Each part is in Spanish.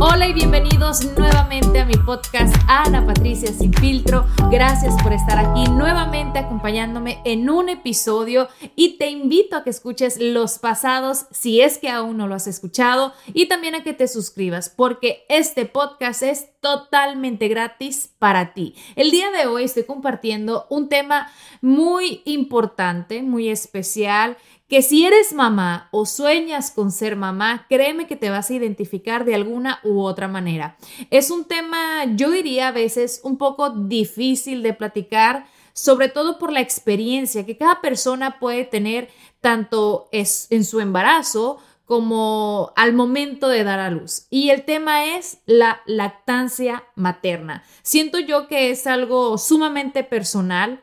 Hola y bienvenidos nuevamente a mi podcast Ana Patricia Sin Filtro. Gracias por estar aquí nuevamente acompañándome en un episodio y te invito a que escuches los pasados si es que aún no lo has escuchado y también a que te suscribas porque este podcast es totalmente gratis para ti. El día de hoy estoy compartiendo un tema muy importante, muy especial que si eres mamá o sueñas con ser mamá, créeme que te vas a identificar de alguna u otra manera. Es un tema, yo diría a veces, un poco difícil de platicar, sobre todo por la experiencia que cada persona puede tener tanto en su embarazo como al momento de dar a luz. Y el tema es la lactancia materna. Siento yo que es algo sumamente personal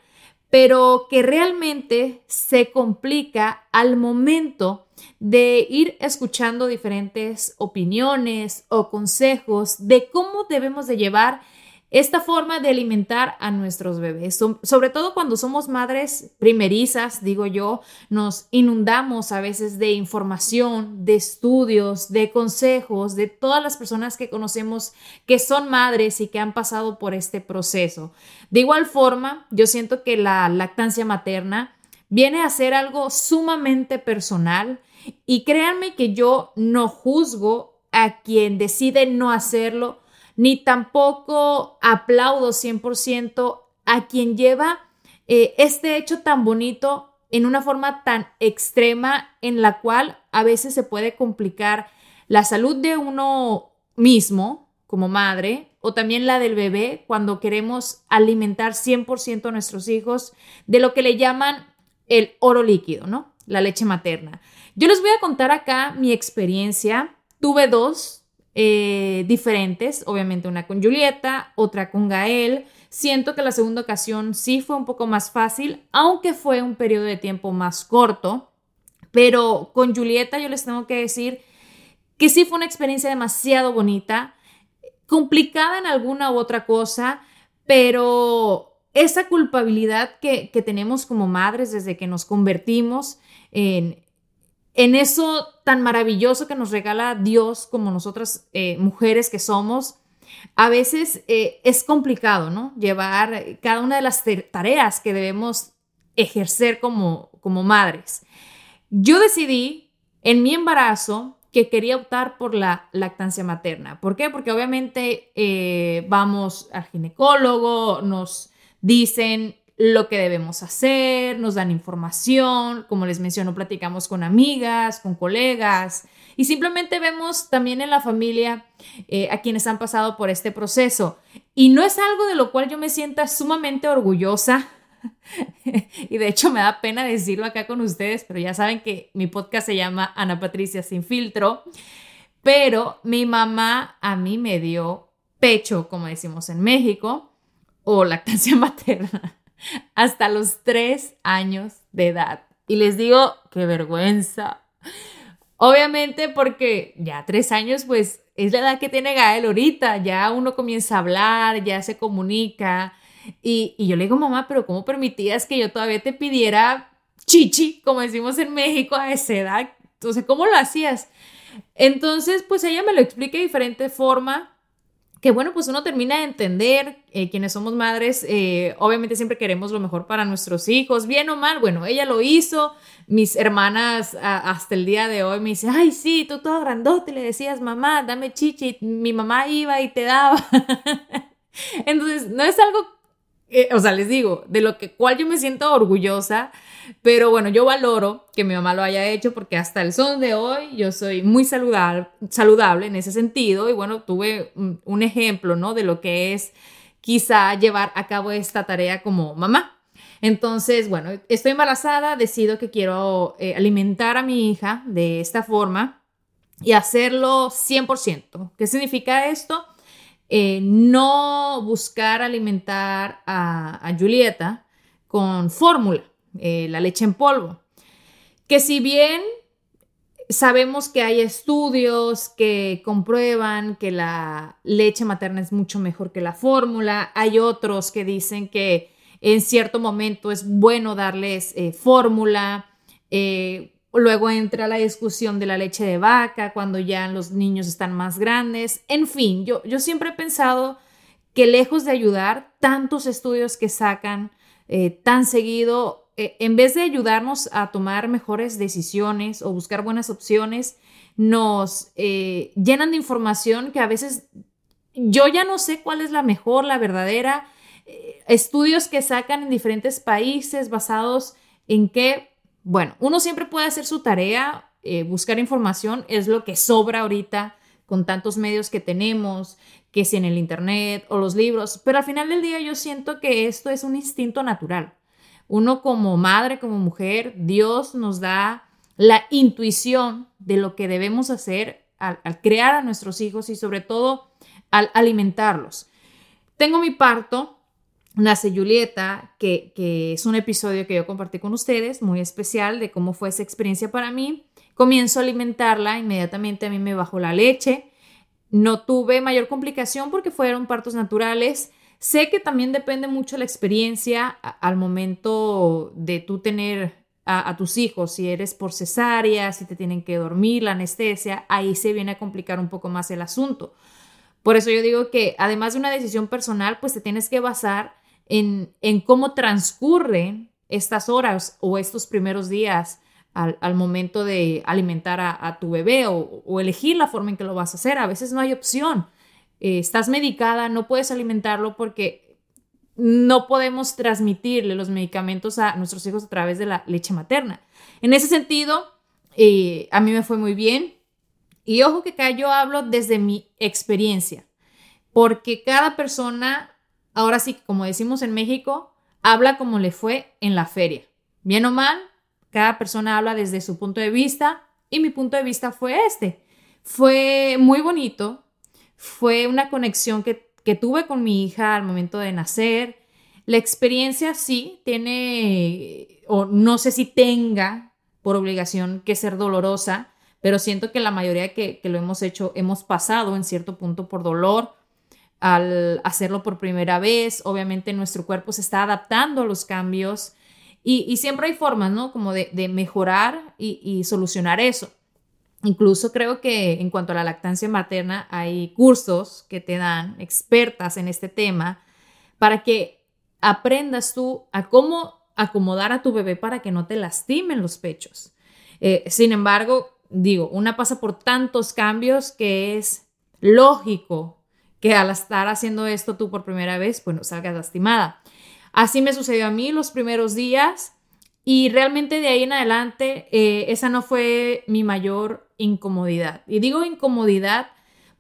pero que realmente se complica al momento de ir escuchando diferentes opiniones o consejos de cómo debemos de llevar esta forma de alimentar a nuestros bebés. sobre todo cuando somos madres primerizas, digo yo, nos inundamos a veces de información, de estudios, de consejos, de todas las personas que conocemos que son madres y que han pasado por este proceso. De igual forma, yo siento que la lactancia materna viene a ser algo sumamente personal y créanme que yo no juzgo a quien decide no hacerlo ni tampoco aplaudo 100% a quien lleva eh, este hecho tan bonito en una forma tan extrema en la cual a veces se puede complicar la salud de uno mismo como madre o también la del bebé cuando queremos alimentar 100% a nuestros hijos de lo que le llaman el oro líquido, ¿no? La leche materna. Yo les voy a contar acá mi experiencia. Tuve dos, eh, diferentes, obviamente una con Julieta, otra con Gael. Siento que la segunda ocasión sí fue un poco más fácil, aunque fue un periodo de tiempo más corto, pero con Julieta yo les tengo que decir que sí fue una experiencia demasiado bonita, complicada en alguna u otra cosa, pero esa culpabilidad que, que tenemos como madres desde que nos convertimos en, en eso tan maravilloso que nos regala Dios como nosotras eh, mujeres que somos, a veces eh, es complicado, ¿no? Llevar cada una de las tareas que debemos ejercer como, como madres. Yo decidí en mi embarazo que quería optar por la lactancia materna. ¿Por qué? Porque obviamente eh, vamos al ginecólogo, nos dicen lo que debemos hacer, nos dan información, como les menciono, platicamos con amigas, con colegas y simplemente vemos también en la familia eh, a quienes han pasado por este proceso. Y no es algo de lo cual yo me sienta sumamente orgullosa. y de hecho me da pena decirlo acá con ustedes, pero ya saben que mi podcast se llama Ana Patricia sin filtro. Pero mi mamá a mí me dio pecho, como decimos en México, o lactancia materna hasta los tres años de edad. Y les digo, qué vergüenza. Obviamente porque ya tres años, pues es la edad que tiene Gael ahorita, ya uno comienza a hablar, ya se comunica. Y, y yo le digo, mamá, pero ¿cómo permitías que yo todavía te pidiera chichi, como decimos en México, a esa edad? Entonces, ¿cómo lo hacías? Entonces, pues ella me lo explica de diferente forma que bueno, pues uno termina de entender, eh, quienes somos madres, eh, obviamente siempre queremos lo mejor para nuestros hijos, bien o mal, bueno, ella lo hizo, mis hermanas hasta el día de hoy me dicen, ay, sí, tú todo grandote, le decías, mamá, dame chichi, mi mamá iba y te daba. Entonces, no es algo, eh, o sea, les digo, de lo que cual yo me siento orgullosa, pero bueno, yo valoro que mi mamá lo haya hecho porque hasta el son de hoy yo soy muy saludable, saludable en ese sentido y bueno, tuve un, ejemplo, ¿no? De lo que es quizá llevar a cabo esta tarea como mamá. Entonces, bueno, estoy embarazada, decido que quiero eh, alimentar a mi hija de esta forma y hacerlo 100%. ¿Qué significa esto? Eh, no buscar alimentar a, a Julieta con fórmula. Eh, la leche en polvo. Que si bien sabemos que hay estudios que comprueban que la leche materna es mucho mejor que la fórmula, hay otros que dicen que en cierto momento es bueno darles eh, fórmula. Eh, luego entra la discusión de la leche de vaca cuando ya los niños están más grandes. En fin, yo, yo siempre he pensado que lejos de ayudar, tantos estudios que sacan tan seguido en vez de ayudarnos a tomar mejores decisiones o buscar buenas opciones, nos eh, llenan de información que a veces yo ya no sé cuál es la mejor, la verdadera. Eh, estudios que sacan en diferentes países basados en que, bueno, uno siempre puede hacer su tarea, buscar información, es lo que sobra ahorita con tantos medios que tenemos, que si en el Internet o los libros, pero al final del día yo siento que esto es un instinto natural. Uno como madre, como mujer, Dios nos da la intuición de lo que debemos hacer al, crear a nuestros hijos y sobre todo al alimentarlos. Tengo mi parto, nace Julieta, que, que, es un episodio que yo compartí con ustedes, muy especial de cómo fue esa experiencia para mí. Comienzo a alimentarla, inmediatamente a mí me bajó la leche. No tuve mayor complicación porque fueron partos naturales. Sé que también depende mucho la experiencia al momento de tú tener a, tus hijos, si eres por cesárea, si te tienen que dormir, la anestesia, ahí se viene a complicar un poco más el asunto. Por eso yo digo que además de una decisión personal, pues te tienes que basar en, cómo transcurren estas horas o estos primeros días al, momento de alimentar a, tu bebé o, elegir la forma en que lo vas a hacer. A veces no hay opción. Eh, estás medicada, no puedes alimentarlo porque no podemos transmitirle los medicamentos a nuestros hijos a través de la leche materna. En ese sentido, eh, a mí me fue muy bien. Y ojo que acá yo hablo desde mi experiencia, porque cada persona, ahora sí, como decimos en México, habla como le fue en la feria. Bien o mal, cada persona habla desde su punto de vista y mi punto de vista fue este. Fue muy bonito, fue una conexión que, tuve con mi hija al momento de nacer. La experiencia sí tiene, o no sé si tenga por obligación que ser dolorosa, pero siento que la mayoría que, que lo hemos hecho hemos pasado en cierto punto por dolor al hacerlo por primera vez. Obviamente nuestro cuerpo se está adaptando a los cambios y, siempre hay formas, ¿no? Como de, mejorar y, solucionar eso. Incluso creo que en cuanto a la lactancia materna hay cursos que te dan expertas en este tema para que aprendas tú a cómo acomodar a tu bebé para que no te lastimen los pechos. Eh, sin embargo, digo, una pasa por tantos cambios que es lógico que al estar haciendo esto tú por primera vez, pues no salgas lastimada. Así me sucedió a mí los primeros días y realmente de ahí en adelante eh, esa no fue mi mayor incomodidad. Y digo incomodidad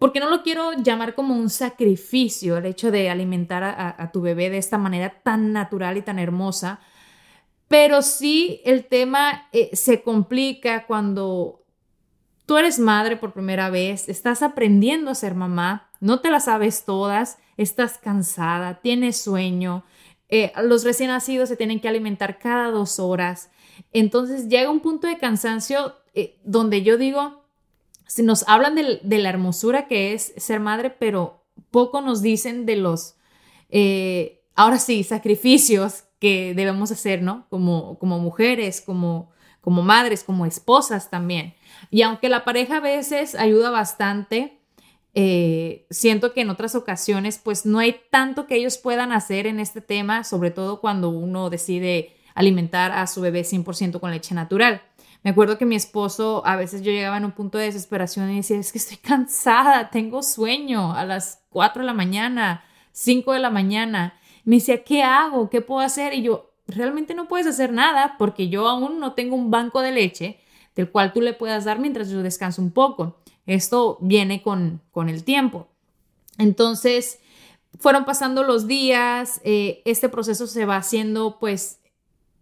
porque no lo quiero llamar como un sacrificio el hecho de alimentar a, tu bebé de esta manera tan natural y tan hermosa, pero sí el tema eh, se complica cuando tú eres madre por primera vez, estás aprendiendo a ser mamá, no te la sabes todas, estás cansada, tienes sueño, eh, los recién nacidos se tienen que alimentar cada dos horas. Entonces llega un punto de cansancio eh, donde yo digo, si nos hablan de, la hermosura que es ser madre, pero poco nos dicen de los, eh, ahora sí, sacrificios que debemos hacer, ¿no? Como, como mujeres, como, como madres, como esposas también. Y aunque la pareja a veces ayuda bastante, Eh, siento que en otras ocasiones pues no hay tanto que ellos puedan hacer en este tema, sobre todo cuando uno decide alimentar a su bebé 100% con leche natural. Me acuerdo que mi esposo, a veces yo llegaba en un punto de desesperación y decía, es que estoy cansada, tengo sueño a las 4 de la mañana, 5 de la mañana. Me decía, ¿qué hago? ¿Qué puedo hacer? Y yo, realmente no puedes hacer nada porque yo aún no tengo un banco de leche del cual tú le puedas dar mientras yo descanso un poco. Esto viene con, con el tiempo. Entonces, fueron pasando los días, eh, este proceso se va haciendo pues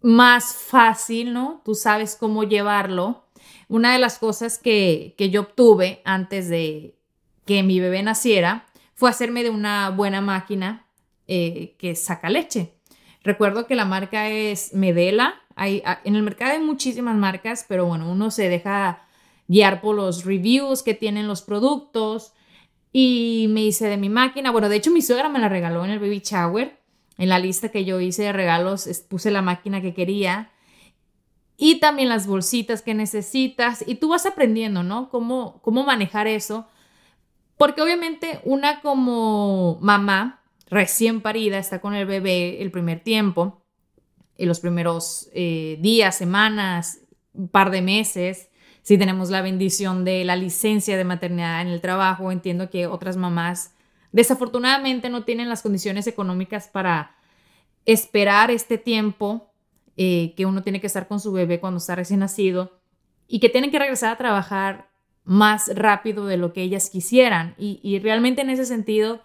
más fácil, ¿no? Tú sabes cómo llevarlo. Una de las cosas que, que yo obtuve antes de que mi bebé naciera fue hacerme de una buena máquina eh, que saca leche. Recuerdo que la marca es Medela. Hay, en el mercado hay muchísimas marcas, pero bueno, uno se deja guiar por los reviews que tienen los productos. Y me hice de mi máquina. Bueno, de hecho mi suegra me la regaló en el baby shower. En la lista que yo hice de regalos puse la máquina que quería. Y también las bolsitas que necesitas. Y tú vas aprendiendo, ¿no? Cómo, cómo manejar eso. Porque obviamente una como mamá recién parida, está con el bebé el primer tiempo, en los primeros eh, días, semanas, un par de meses. Si tenemos la bendición de la licencia de maternidad en el trabajo, entiendo que otras mamás desafortunadamente no tienen las condiciones económicas para esperar este tiempo eh, que uno tiene que estar con su bebé cuando está recién nacido y que tienen que regresar a trabajar más rápido de lo que ellas quisieran. y realmente en ese sentido,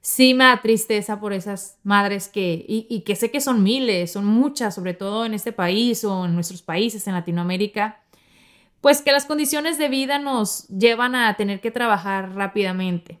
sí me da tristeza por esas madres que, y, que sé que son miles, son muchas, sobre todo en este país o en nuestros países, en Latinoamérica, pues que las condiciones de vida nos llevan a tener que trabajar rápidamente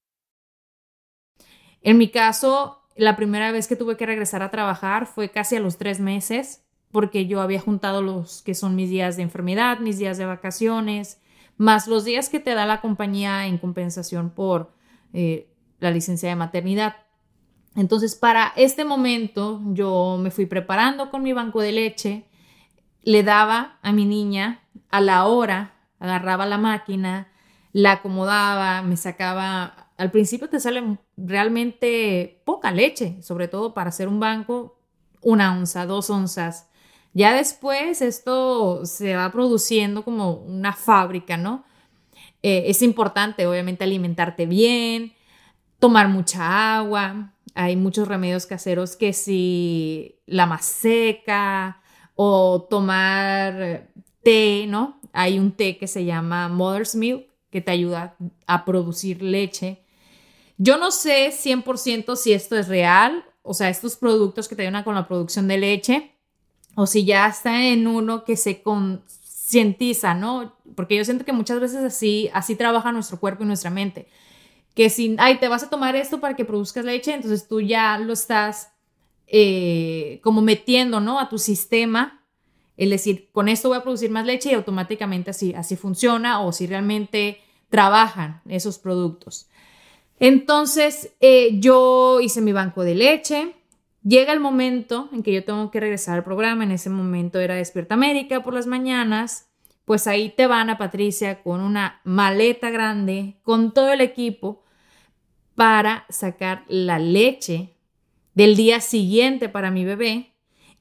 En mi caso, la primera vez que tuve que regresar a trabajar fue casi a los tres meses, porque yo había juntado los que son mis días de enfermedad, mis días de vacaciones, más los días que te da la compañía en compensación por eh, la licencia de maternidad. Entonces, para este momento, yo me fui preparando con mi banco de leche, le daba a mi niña a la hora, agarraba la máquina, la acomodaba, me sacaba al principio te sale realmente poca leche, sobre todo para hacer un banco, una onza, dos onzas. Ya después esto se va produciendo como una fábrica, ¿no? Eh, es importante, obviamente, alimentarte bien, tomar mucha agua. Hay muchos remedios caseros que si la más seca o tomar té, ¿no? Hay un té que se llama Mother's Milk que te ayuda a producir leche yo no sé 100% si esto es real, o sea, estos productos que te ayudan con la producción de leche, o si ya está en uno que se concientiza, ¿no? Porque yo siento que muchas veces así, así trabaja nuestro cuerpo y nuestra mente. Que si, ay, te vas a tomar esto para que produzcas leche, entonces tú ya lo estás eh, como metiendo, ¿no? A tu sistema. Es decir, con esto voy a producir más leche y automáticamente así, así funciona o si realmente trabajan esos productos. Entonces, eh, yo hice mi banco de leche. Llega el momento en que yo tengo que regresar al programa. En ese momento era Despierta América por las mañanas. Pues ahí te van a Patricia con una maleta grande, con todo el equipo, para sacar la leche del día siguiente para mi bebé.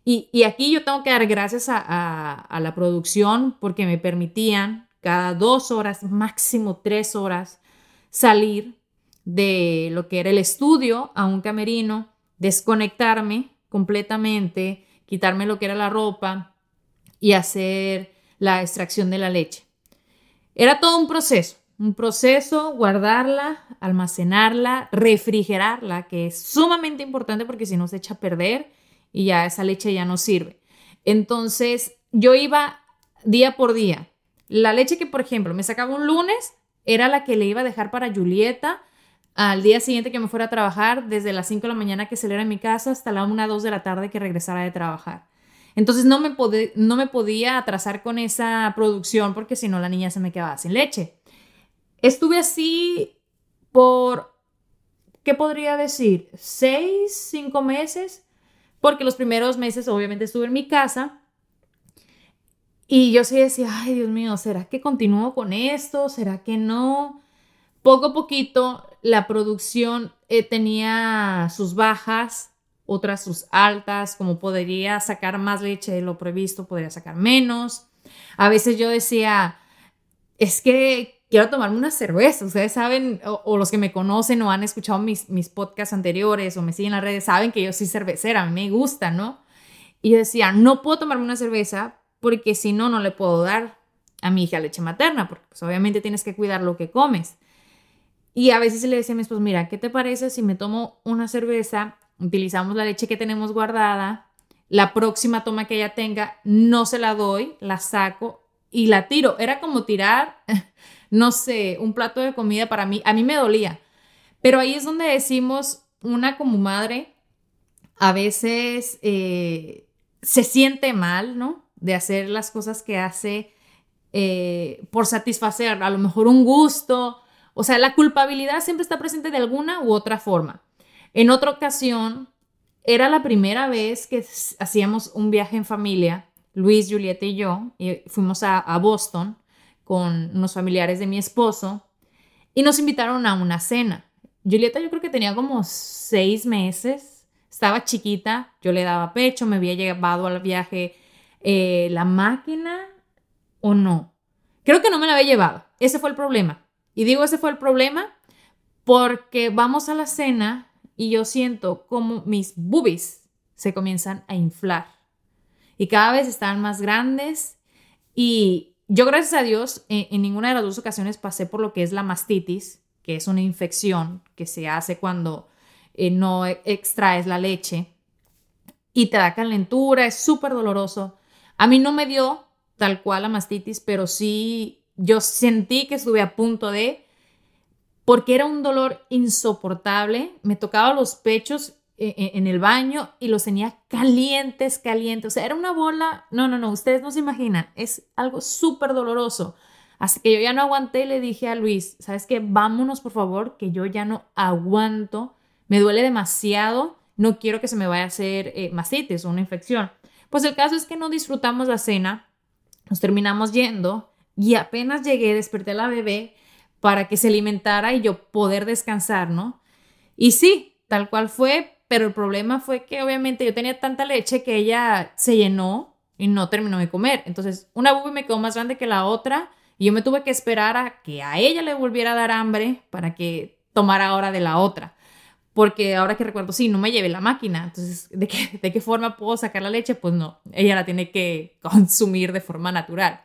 Y, aquí yo tengo que dar gracias a la producción porque me permitían cada dos horas, máximo tres horas, salir de lo que era el estudio a un camerino, desconectarme completamente, quitarme lo que era la ropa y hacer la extracción de la leche. Era todo un proceso, un proceso, guardarla, almacenarla, refrigerarla, que es sumamente importante porque si no se echa a perder y ya esa leche ya no sirve. Entonces, yo iba día por día. La leche que, por ejemplo, me sacaba un lunes era la que le iba a dejar para Julieta al día siguiente que me fuera a trabajar, desde las 5 de la mañana que saliera en mi casa hasta la 1, 2 de la tarde que regresara de trabajar. Entonces no me, no me podía atrasar con esa producción porque si no la niña se me quedaba sin leche. Estuve así por, ¿qué podría decir? Seis, cinco meses, porque los primeros meses obviamente estuve en mi casa y yo sí decía, ay Dios mío, ¿será que continúo con esto? ¿Será que no? Poco a poquito la producción eh, tenía sus bajas, otras sus altas, como podría sacar más leche de lo previsto, podría sacar menos. A veces yo decía, es que quiero tomarme una cerveza. Ustedes saben, o, los que me conocen o han escuchado mis, mis podcasts anteriores o me siguen en las redes, saben que yo soy cervecera, a mí me gusta, ¿no? Y yo decía, no puedo tomarme una cerveza porque si no, no le puedo dar a mi hija leche materna, porque pues, obviamente tienes que cuidar lo que comes. Y a veces le decía a mi esposo, mira, ¿qué te parece si me tomo una cerveza, utilizamos la leche que tenemos guardada, la próxima toma que ella tenga, no se la doy, la saco y la tiro? Era como tirar, no sé, un plato de comida para mí, a mí me dolía. Pero ahí es donde decimos, una como madre, a veces eh, se siente mal, ¿no? de hacer las cosas que hace eh, por satisfacer a lo mejor un gusto. O sea, la culpabilidad siempre está presente de alguna u otra forma. En otra ocasión, era la primera vez que hacíamos un viaje en familia, Luis, Julieta y yo, y fuimos a, Boston con unos familiares de mi esposo y nos invitaron a una cena. Julieta yo creo que tenía como seis meses, estaba chiquita, yo le daba pecho, me había llevado al viaje eh, la máquina o no. Creo que no me la había llevado. Ese fue el problema. Y digo ese fue el problema porque vamos a la cena y yo siento como mis boobies se comienzan a inflar. Y cada vez están más grandes. Y yo, gracias a Dios, en, ninguna de las dos ocasiones pasé por lo que es la mastitis, que es una infección que se hace cuando eh, no extraes la leche y te da calentura, es súper doloroso. A mí no me dio tal cual la mastitis, pero sí yo sentí que estuve a punto de, porque era un dolor insoportable, me tocaba los pechos eh, eh, en el baño y los tenía calientes, calientes. O sea, era una bola. No, no, no, ustedes no se imaginan. Es algo súper doloroso. Así que yo ya no aguanté le dije a Luis, ¿sabes qué? Vámonos, por favor, que yo ya no aguanto. Me duele demasiado. No quiero que se me vaya a hacer eh, o una infección. Pues el caso es que no disfrutamos la cena, nos terminamos yendo y apenas llegué, desperté a la bebé para que se alimentara y yo poder descansar, ¿no? Y sí, tal cual fue, pero el problema fue que obviamente yo tenía tanta leche que ella se llenó y no terminó de comer. Entonces, una bubi me quedó más grande que la otra y yo me tuve que esperar a que a ella le volviera a dar hambre para que tomara ahora de la otra porque ahora que recuerdo, sí, no me llevé la máquina, entonces, ¿de qué, ¿de qué forma puedo sacar la leche? Pues no, ella la tiene que consumir de forma natural.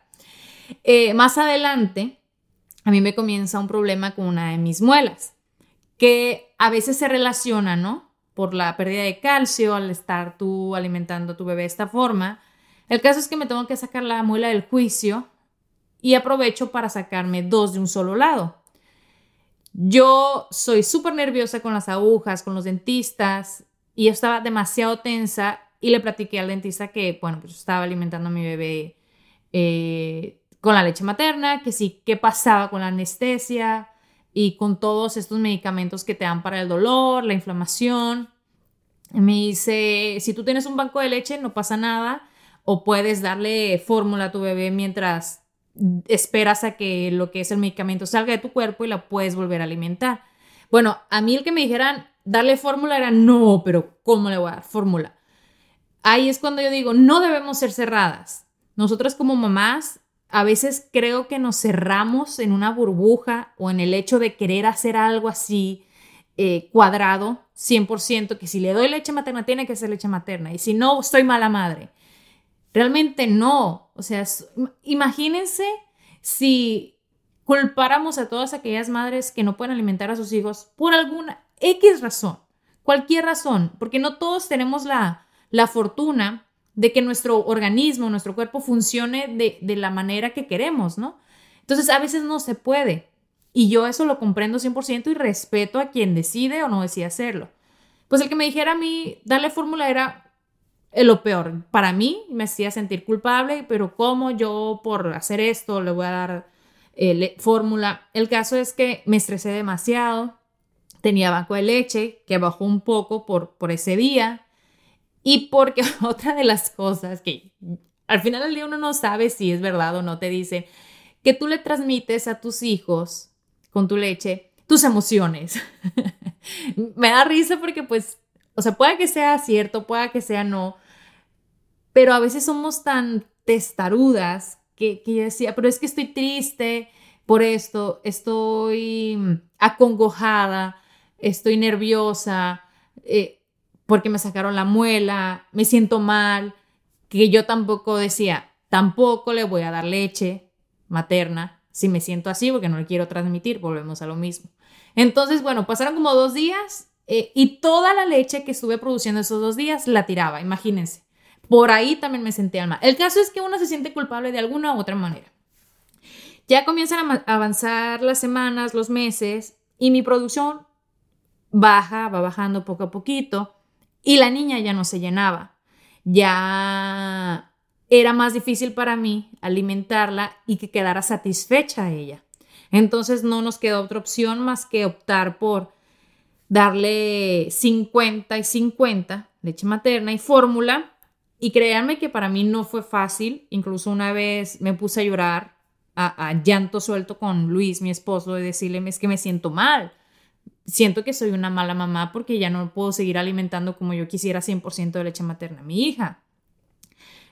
Eh, más adelante, a mí me comienza un problema con una de mis muelas, que a veces se relaciona, ¿no? Por la pérdida de calcio al estar tú alimentando a tu bebé de esta forma. El caso es que me tengo que sacar la muela del juicio y aprovecho para sacarme dos de un solo lado. Yo soy súper nerviosa con las agujas, con los dentistas, y estaba demasiado tensa y le platiqué al dentista que, bueno, pues estaba alimentando a mi bebé eh, con la leche materna, que sí, qué pasaba con la anestesia y con todos estos medicamentos que te dan para el dolor, la inflamación. me dice, si tú tienes un banco de leche, no pasa nada, o puedes darle fórmula a tu bebé mientras esperas a que lo que es el medicamento salga de tu cuerpo y la puedes volver a alimentar. Bueno, a mí el que me dijeran darle fórmula era no, pero ¿cómo le voy a dar fórmula? Ahí es cuando yo digo, no debemos ser cerradas. Nosotras como mamás a veces creo que nos cerramos en una burbuja o en el hecho de querer hacer algo así eh, cuadrado, 100%, que si le doy leche materna tiene que ser leche materna y si no, estoy mala madre. Realmente no. O sea, imagínense si culpáramos a todas aquellas madres que no pueden alimentar a sus hijos por alguna X razón, cualquier razón, porque no todos tenemos la, la fortuna de que nuestro organismo, nuestro cuerpo funcione de, de, la manera que queremos, ¿no? Entonces a veces no se puede. Y yo eso lo comprendo 100% y respeto a quien decide o no decide hacerlo. Pues el que me dijera a mí, darle fórmula era lo peor. Para mí me hacía sentir culpable, pero ¿cómo yo por hacer esto le voy a dar eh, fórmula? El caso es que me estresé demasiado, tenía banco de leche que bajó un poco por, por ese día y porque otra de las cosas que al final del día uno no sabe si es verdad o no, te dice que tú le transmites a tus hijos con tu leche tus emociones. Me da risa porque pues, o sea, puede que sea cierto, puede que sea no, pero a veces somos tan testarudas que, que yo decía, pero es que estoy triste por esto, estoy acongojada, estoy nerviosa, eh, porque me sacaron la muela, me siento mal, que yo tampoco decía, tampoco le voy a dar leche materna si me siento así porque no le quiero transmitir, volvemos a lo mismo. Entonces, bueno, pasaron como dos días eh, y toda la leche que estuve produciendo esos dos días la tiraba, imagínense. Por ahí también me sentía mal. El caso es que uno se siente culpable de alguna u otra manera. Ya comienzan a avanzar las semanas, los meses y mi producción baja, va bajando poco a poquito y la niña ya no se llenaba. Ya era más difícil para mí alimentarla y que quedara satisfecha ella. Entonces no nos quedó otra opción más que optar por darle 50 y 50, leche materna y fórmula. Y créanme que para mí no fue fácil. Incluso una vez me puse a llorar a, llanto suelto con Luis, mi esposo, de decirle, es que me siento mal. Siento que soy una mala mamá porque ya no puedo seguir alimentando como yo quisiera 100% de leche materna a mi hija.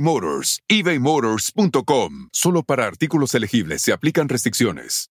Motors. ebaymotors.com. Solo para artículos elegibles se aplican restricciones.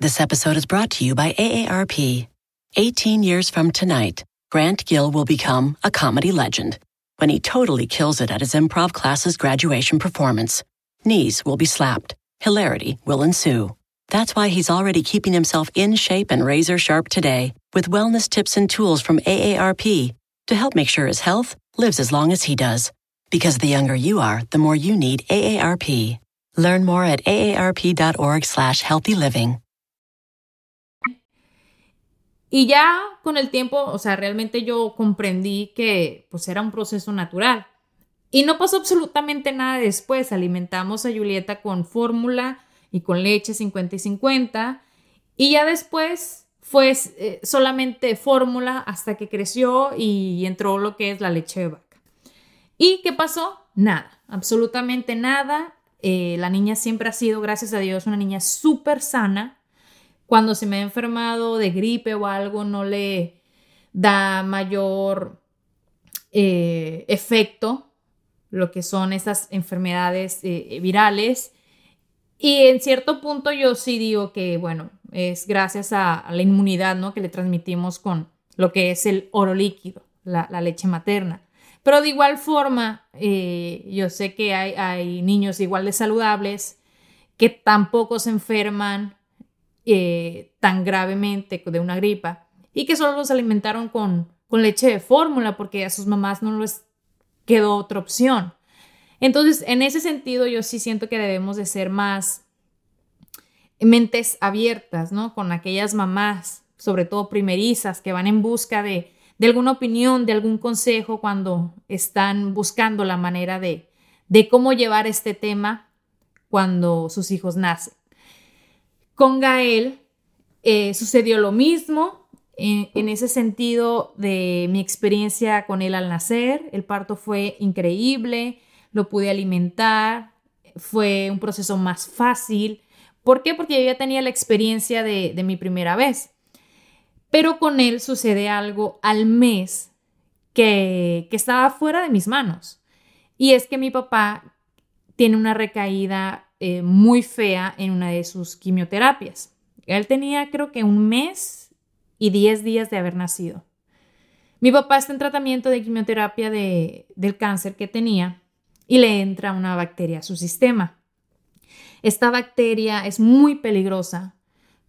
This episode is brought to you by AARP. 18 years from tonight, Grant Gill will become a comedy legend when he totally kills it at his improv class's graduation performance. Knees will be slapped. Hilarity will ensue. That's why he's already keeping himself in shape and razor sharp today with wellness tips and tools from AARP to help make sure his health lives as long as he does. Because the younger you are, the more you need AARP. Learn more at aarp.org slash healthy living. Y ya con el tiempo, o sea, realmente yo comprendí que pues era un proceso natural. Y no pasó absolutamente nada después. Alimentamos a Julieta con fórmula y con leche 50 y 50. Y ya después fue eh, solamente fórmula hasta que creció y entró lo que es la leche de ¿Y qué pasó? Nada, absolutamente nada. Eh, la niña siempre ha sido, gracias a Dios, una niña súper sana. Cuando se me ha enfermado de gripe o algo, no le da mayor eh, efecto lo que son esas enfermedades eh, virales. Y en cierto punto yo sí digo que, bueno, es gracias a, la inmunidad ¿no? que le transmitimos con lo que es el oro líquido, la leche materna. Pero de igual forma, eh, yo sé que hay, niños igual de saludables que tampoco se enferman eh, tan gravemente de una gripa y que solo los alimentaron con, con leche de fórmula porque a sus mamás no les quedó otra opción. Entonces, en ese sentido, yo sí siento que debemos de ser más mentes abiertas, ¿no? Con aquellas mamás, sobre todo primerizas, que van en busca de, de alguna opinión, de algún consejo cuando están buscando la manera de, de cómo llevar este tema cuando sus hijos nacen. Con Gael eh, sucedió lo mismo en, ese sentido de mi experiencia con él al nacer. El parto fue increíble, lo pude alimentar, fue un proceso más fácil. ¿Por qué? Porque yo ya tenía la experiencia de, de mi primera vez. Pero con él sucede algo al mes que, estaba fuera de mis manos. Y es que mi papá tiene una recaída eh, muy fea en una de sus quimioterapias. Él tenía creo que un mes y 10 días de haber nacido. Mi papá está en tratamiento de quimioterapia de, del cáncer que tenía y le entra una bacteria a su sistema. Esta bacteria es muy peligrosa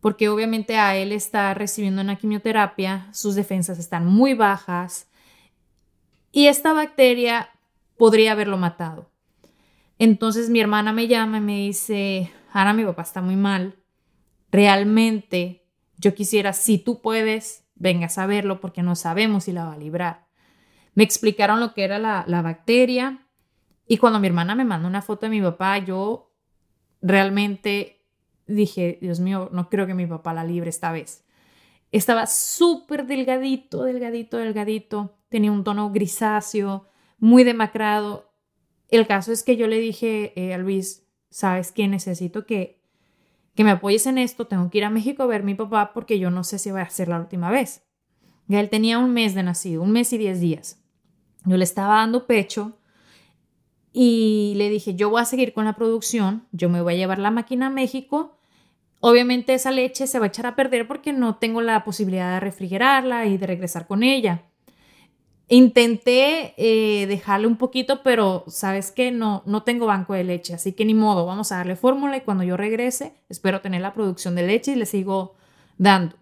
porque obviamente a él está recibiendo una quimioterapia, sus defensas están muy bajas y esta bacteria podría haberlo matado. Entonces mi hermana me llama y me dice, Ana, mi papá está muy mal. Realmente yo quisiera, si tú puedes, vengas a verlo porque no sabemos si la va a librar. Me explicaron lo que era la, la bacteria y cuando mi hermana me mandó una foto de mi papá, yo realmente dije, Dios mío, no creo que mi papá la libre esta vez. Estaba súper delgadito, delgadito, delgadito. Tenía un tono grisáceo, muy demacrado. El caso es que yo le dije eh, a Luis, ¿sabes qué? Necesito que, que me apoyes en esto. Tengo que ir a México a ver a mi papá porque yo no sé si va a ser la última vez. Ya él tenía un mes de nacido, un mes y diez días. Yo le estaba dando pecho y le dije, yo voy a seguir con la producción, yo me voy a llevar la máquina a México Obviamente esa leche se va a echar a perder porque no tengo la posibilidad de refrigerarla y de regresar con ella. Intenté eh, dejarle un poquito, pero sabes que no, no tengo banco de leche, así que ni modo, vamos a darle fórmula y cuando yo regrese espero tener la producción de leche y le sigo dando.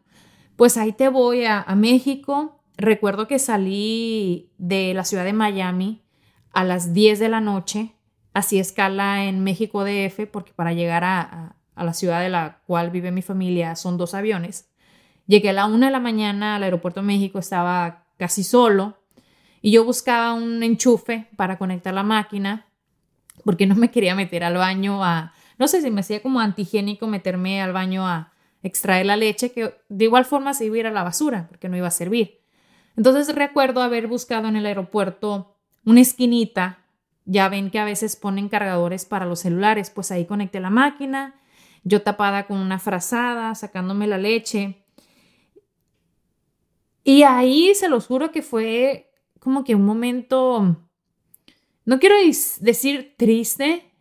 Pues ahí te voy a, México. Recuerdo que salí de la ciudad de Miami a las 10 de la noche, así escala en México DF, porque para llegar a la ciudad de la cual vive mi familia son dos aviones. Llegué a la una de la mañana al aeropuerto de México, estaba casi solo y yo buscaba un enchufe para conectar la máquina porque no me quería meter al baño a, no sé si me hacía como antigénico meterme al baño a extraer la leche, que de igual forma se iba a ir a la basura porque no iba a servir. Entonces recuerdo haber buscado en el aeropuerto una esquinita, ya ven que a veces ponen cargadores para los celulares, pues ahí conecté la máquina yo tapada con una frazada, sacándome la leche. Y ahí se los juro que fue como que un momento, no quiero decir triste,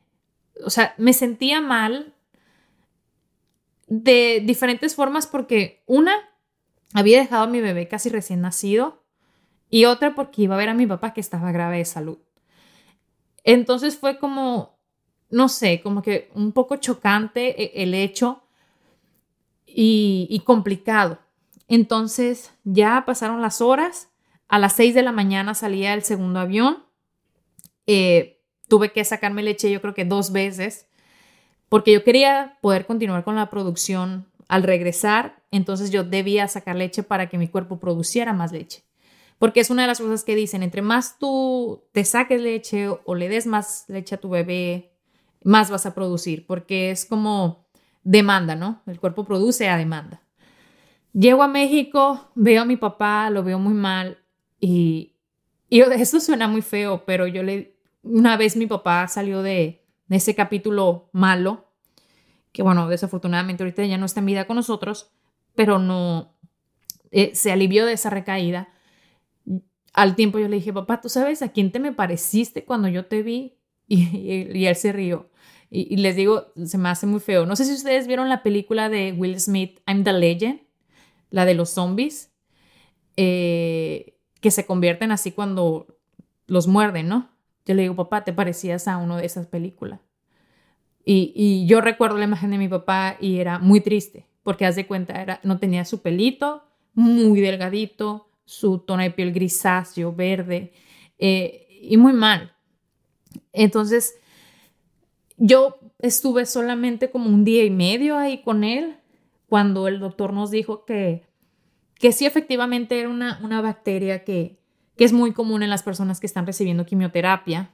o sea, me sentía mal de diferentes formas porque una, había dejado a mi bebé casi recién nacido y otra porque iba a ver a mi papá que estaba grave de salud. Entonces fue como no sé, como que un poco chocante e, el hecho y, complicado. Entonces ya pasaron las horas, a las 6 de la mañana salía el segundo avión, eh, tuve que sacarme leche yo creo que dos veces, porque yo quería poder continuar con la producción al regresar, entonces yo debía sacar leche para que mi cuerpo produciera más leche. Porque es una de las cosas que dicen, entre más tú te saques leche o le des más leche a tu bebé más vas a producir, porque es como demanda, ¿no? El cuerpo produce a demanda. Llego a México, veo a mi papá, lo veo muy mal y, y esto suena muy feo, pero yo le, una vez mi papá salió de, ese capítulo malo, que bueno, desafortunadamente ahorita ya no está en vida con nosotros, pero no, eh, se alivió de esa recaída. Al tiempo yo le dije, papá, ¿tú sabes a quién te me pareciste cuando yo te vi? y él se rió. Y, les digo, se me hace muy feo. No sé si ustedes vieron la película de Will Smith, I'm the Legend, la de los zombies, eh, que se convierten así cuando los muerden, ¿no? Yo le digo, papá, te parecías a uno de esas películas. Y, y, yo recuerdo la imagen de mi papá y era muy triste, porque haz de cuenta, era, no tenía su pelito, muy delgadito, su tono de piel grisáceo, verde, eh, y muy mal. Entonces, yo estuve solamente como un día y medio ahí con él cuando el doctor nos dijo que, que sí efectivamente era una, una bacteria que, que es muy común en las personas que están recibiendo quimioterapia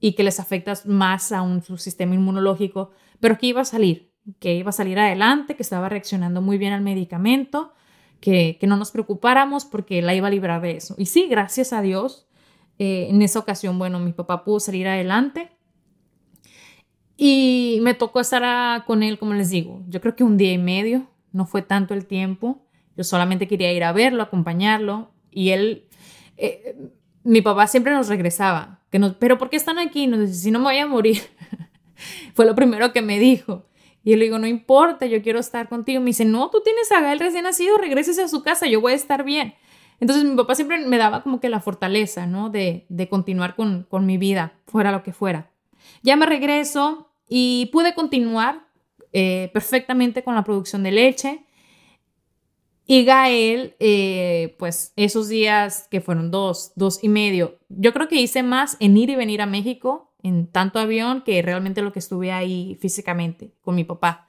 y que les afecta más aún su sistema inmunológico, pero que iba a salir, que iba a salir adelante, que estaba reaccionando muy bien al medicamento, que, no nos preocupáramos porque la iba a librar de eso. Y sí, gracias a Dios, eh, en esa ocasión, bueno, mi papá pudo salir adelante. Y me tocó estar con él, como les digo, yo creo que un día y medio, no fue tanto el tiempo. Yo solamente quería ir a verlo, acompañarlo. Y él, eh, mi papá siempre nos regresaba. Que nos, Pero ¿por qué están aquí? Nos dice, si no me voy a morir. fue lo primero que me dijo. Y yo le digo, no importa, yo quiero estar contigo. Me dice, no, tú tienes a Gael recién nacido, regrese a su casa, yo voy a estar bien. Entonces mi papá siempre me daba como que la fortaleza, ¿no? De, de continuar con, con mi vida, fuera lo que fuera. Ya me regreso y pude continuar eh, perfectamente con la producción de leche. Y Gael, eh, pues esos días que fueron dos, dos y medio, yo creo que hice más en ir y venir a México en tanto avión que realmente lo que estuve ahí físicamente con mi papá.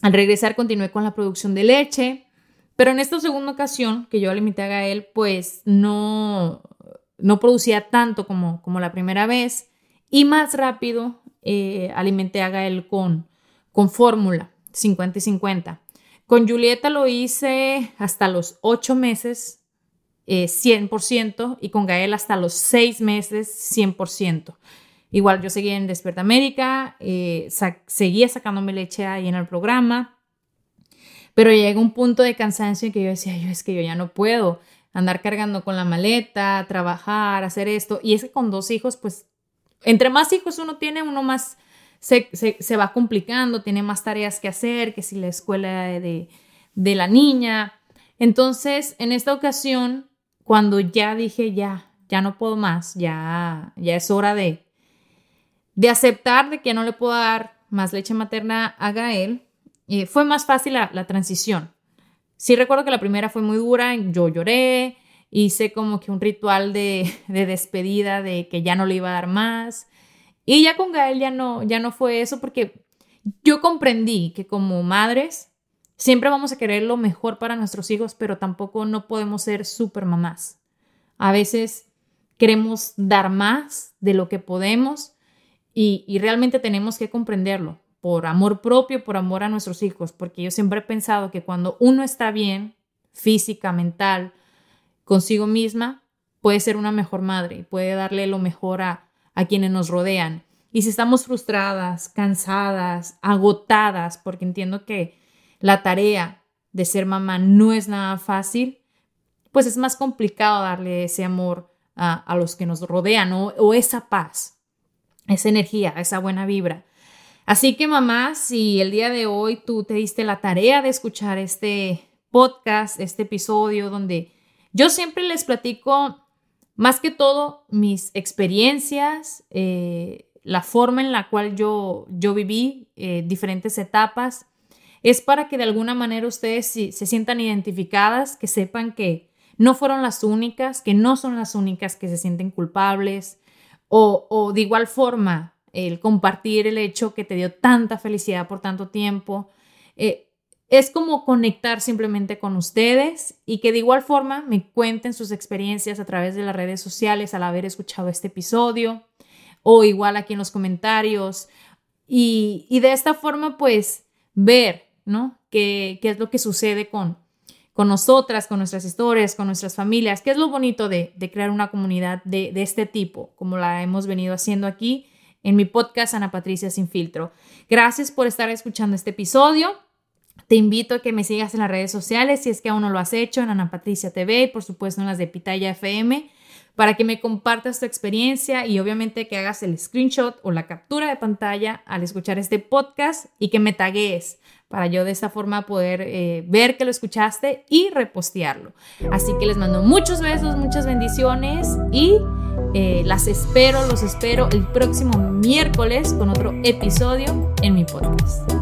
Al regresar continué con la producción de leche, pero en esta segunda ocasión que yo alimenté a Gael, pues no, no producía tanto como, como la primera vez y más rápido eh, alimenté a Gael con, con fórmula 50 y 50. Con Julieta lo hice hasta los 8 meses 100% eh, y con Gael hasta los 6 meses 100%. Igual yo seguía en Despierta América, eh, seguía sacándome leche ahí en el programa, pero llega un punto de cansancio en que yo decía, yo es que yo ya no puedo andar cargando con la maleta, trabajar, hacer esto. Y es que con dos hijos, pues, entre más hijos uno tiene, uno más se, se, va complicando, tiene más tareas que hacer, que si la escuela de, de la niña. Entonces, en esta ocasión, cuando ya dije, ya, ya no puedo más, ya, ya es hora de, de aceptar de que no le puedo dar más leche materna a Gael, eh, fue más fácil la, transición. Sí recuerdo que la primera fue muy dura, yo lloré, hice como que un ritual de, de, despedida de que ya no le iba a dar más. Y ya con Gael ya no, ya no fue eso porque yo comprendí que como madres siempre vamos a querer lo mejor para nuestros hijos, pero tampoco no podemos ser super mamás. A veces queremos dar más de lo que podemos y, realmente tenemos que comprenderlo por amor propio, por amor a nuestros hijos, porque yo siempre he pensado que cuando uno está bien, física, mental, consigo misma, puede ser una mejor madre puede darle lo mejor a, a quienes nos rodean. Y si estamos frustradas, cansadas, agotadas, porque entiendo que la tarea de ser mamá no es nada fácil, pues es más complicado darle ese amor a, los que nos rodean o esa paz esa energía, esa buena vibra. Así que mamá, si el día de hoy tú te diste la tarea de escuchar este podcast, este episodio donde yo siempre les platico más que todo mis experiencias, eh, la forma en la cual yo, yo viví eh, diferentes etapas, es para que de alguna manera ustedes se sientan identificadas, que sepan que no fueron las únicas, que no son las únicas que se sienten culpables, o, de igual forma, el compartir el hecho que te dio tanta felicidad por tanto tiempo. Eh, es como conectar simplemente con ustedes y que de igual forma me cuenten sus experiencias a través de las redes sociales al haber escuchado este episodio o igual aquí en los comentarios y, de esta forma pues ver, ¿no? ¿Qué, qué es lo que sucede con, con nosotras, con nuestras historias, con nuestras familias, que es lo bonito de, crear una comunidad de, este tipo, como la hemos venido haciendo aquí en mi podcast Ana Patricia Sin Filtro. Gracias por estar escuchando este episodio. Te invito a que me sigas en las redes sociales si es que aún no lo has hecho, en Ana Patricia TV y por supuesto en las de Pitaya FM, para que me compartas tu experiencia y obviamente que hagas el screenshot o la captura de pantalla al escuchar este podcast y que me tagues para yo de esa forma poder eh, ver que lo escuchaste y repostearlo. Así que les mando muchos besos, muchas bendiciones y eh, las espero, los espero el próximo miércoles con otro episodio en mi podcast.